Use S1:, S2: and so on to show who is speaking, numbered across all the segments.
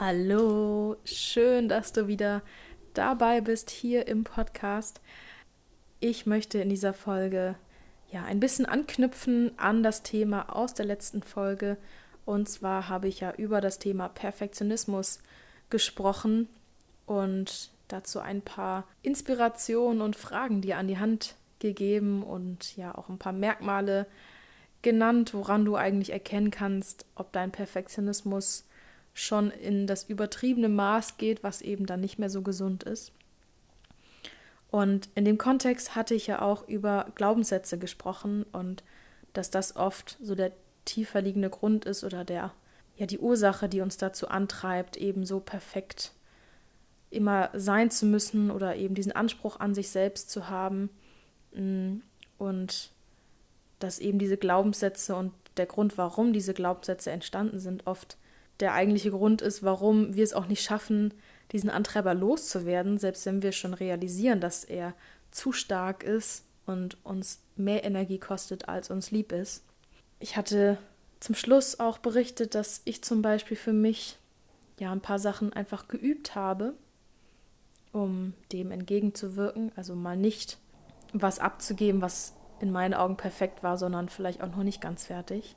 S1: Hallo, schön, dass du wieder dabei bist hier im Podcast. Ich möchte in dieser Folge ja ein bisschen anknüpfen an das Thema aus der letzten Folge. Und zwar habe ich ja über das Thema Perfektionismus gesprochen und dazu ein paar Inspirationen und Fragen dir an die Hand gegeben und ja auch ein paar Merkmale genannt, woran du eigentlich erkennen kannst, ob dein Perfektionismus schon in das übertriebene Maß geht, was eben dann nicht mehr so gesund ist. Und in dem Kontext hatte ich ja auch über Glaubenssätze gesprochen und dass das oft so der tiefer liegende Grund ist oder der ja die Ursache, die uns dazu antreibt, eben so perfekt immer sein zu müssen oder eben diesen Anspruch an sich selbst zu haben mm, und dass eben diese Glaubenssätze und der Grund, warum diese Glaubenssätze entstanden sind, oft der eigentliche Grund ist, warum wir es auch nicht schaffen, diesen Antreiber loszuwerden, selbst wenn wir schon realisieren, dass er zu stark ist und uns mehr Energie kostet, als uns lieb ist. Ich hatte zum Schluss auch berichtet, dass ich zum Beispiel für mich ja ein paar Sachen einfach geübt habe, um dem entgegenzuwirken. Also mal nicht was abzugeben, was in meinen Augen perfekt war, sondern vielleicht auch noch nicht ganz fertig.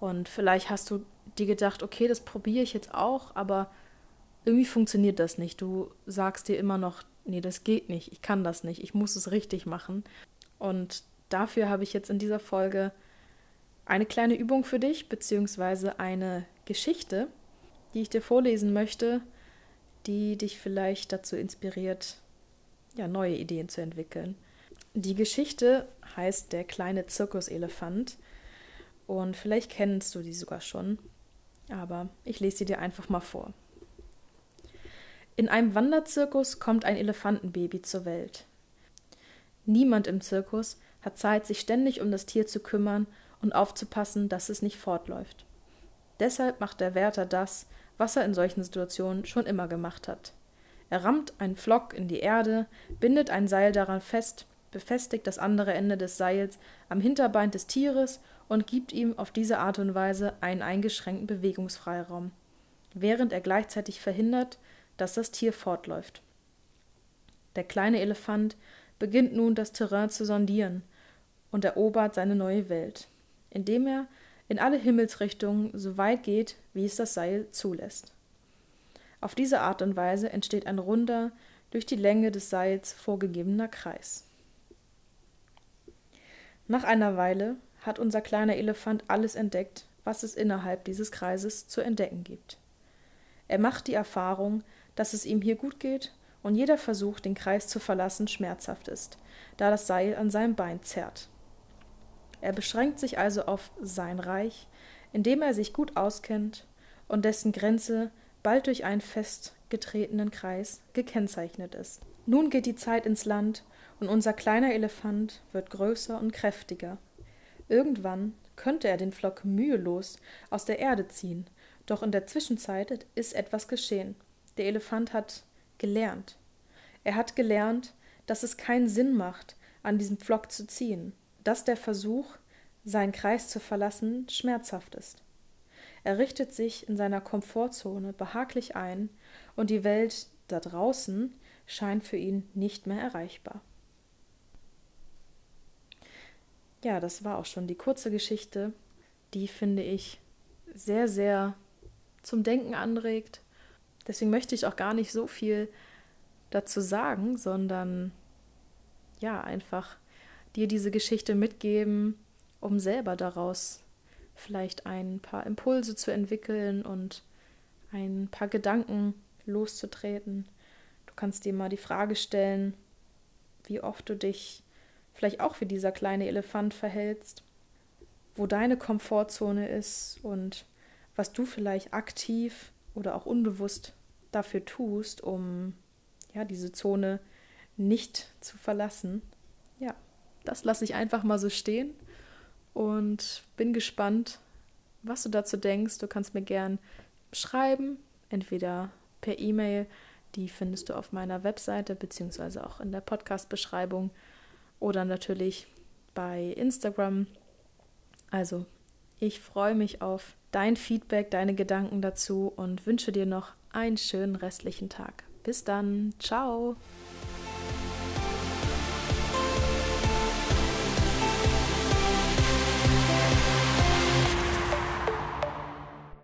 S1: Und vielleicht hast du dir gedacht, okay, das probiere ich jetzt auch, aber irgendwie funktioniert das nicht. Du sagst dir immer noch, nee, das geht nicht, ich kann das nicht, ich muss es richtig machen. Und dafür habe ich jetzt in dieser Folge eine kleine Übung für dich, beziehungsweise eine Geschichte, die ich dir vorlesen möchte, die dich vielleicht dazu inspiriert, ja, neue Ideen zu entwickeln. Die Geschichte heißt Der kleine Zirkuselefant und vielleicht kennst du die sogar schon, aber ich lese sie dir einfach mal vor. In einem Wanderzirkus kommt ein Elefantenbaby zur Welt. Niemand im Zirkus hat Zeit, sich ständig um das Tier zu kümmern und aufzupassen, dass es nicht fortläuft. Deshalb macht der Wärter das, was er in solchen Situationen schon immer gemacht hat. Er rammt einen Pflock in die Erde, bindet ein Seil daran fest, befestigt das andere Ende des Seils am Hinterbein des Tieres und gibt ihm auf diese Art und Weise einen eingeschränkten Bewegungsfreiraum, während er gleichzeitig verhindert, dass das Tier fortläuft. Der kleine Elefant beginnt nun das Terrain zu sondieren und erobert seine neue Welt, indem er in alle Himmelsrichtungen so weit geht, wie es das Seil zulässt. Auf diese Art und Weise entsteht ein runder, durch die Länge des Seils vorgegebener Kreis. Nach einer Weile hat unser kleiner Elefant alles entdeckt, was es innerhalb dieses Kreises zu entdecken gibt. Er macht die Erfahrung, dass es ihm hier gut geht und jeder Versuch, den Kreis zu verlassen, schmerzhaft ist, da das Seil an seinem Bein zerrt. Er beschränkt sich also auf sein Reich, in dem er sich gut auskennt und dessen Grenze bald durch einen festgetretenen Kreis gekennzeichnet ist. Nun geht die Zeit ins Land und unser kleiner Elefant wird größer und kräftiger. Irgendwann könnte er den Flock mühelos aus der Erde ziehen, doch in der Zwischenzeit ist etwas geschehen. Der Elefant hat gelernt. Er hat gelernt, dass es keinen Sinn macht, an diesem Pflock zu ziehen, dass der Versuch, seinen Kreis zu verlassen, schmerzhaft ist. Er richtet sich in seiner Komfortzone behaglich ein, und die Welt da draußen scheint für ihn nicht mehr erreichbar. Ja, das war auch schon die kurze Geschichte, die finde ich sehr, sehr zum Denken anregt. Deswegen möchte ich auch gar nicht so viel dazu sagen, sondern ja, einfach dir diese Geschichte mitgeben, um selber daraus vielleicht ein paar Impulse zu entwickeln und ein paar Gedanken loszutreten. Du kannst dir mal die Frage stellen, wie oft du dich vielleicht auch wie dieser kleine Elefant verhältst, wo deine Komfortzone ist und was du vielleicht aktiv oder auch unbewusst dafür tust, um ja diese Zone nicht zu verlassen. Ja, das lasse ich einfach mal so stehen und bin gespannt, was du dazu denkst. Du kannst mir gern schreiben, entweder per E-Mail, die findest du auf meiner Webseite beziehungsweise auch in der Podcast-Beschreibung oder natürlich bei Instagram. Also, ich freue mich auf dein Feedback, deine Gedanken dazu und wünsche dir noch einen schönen restlichen Tag. Bis dann. Ciao.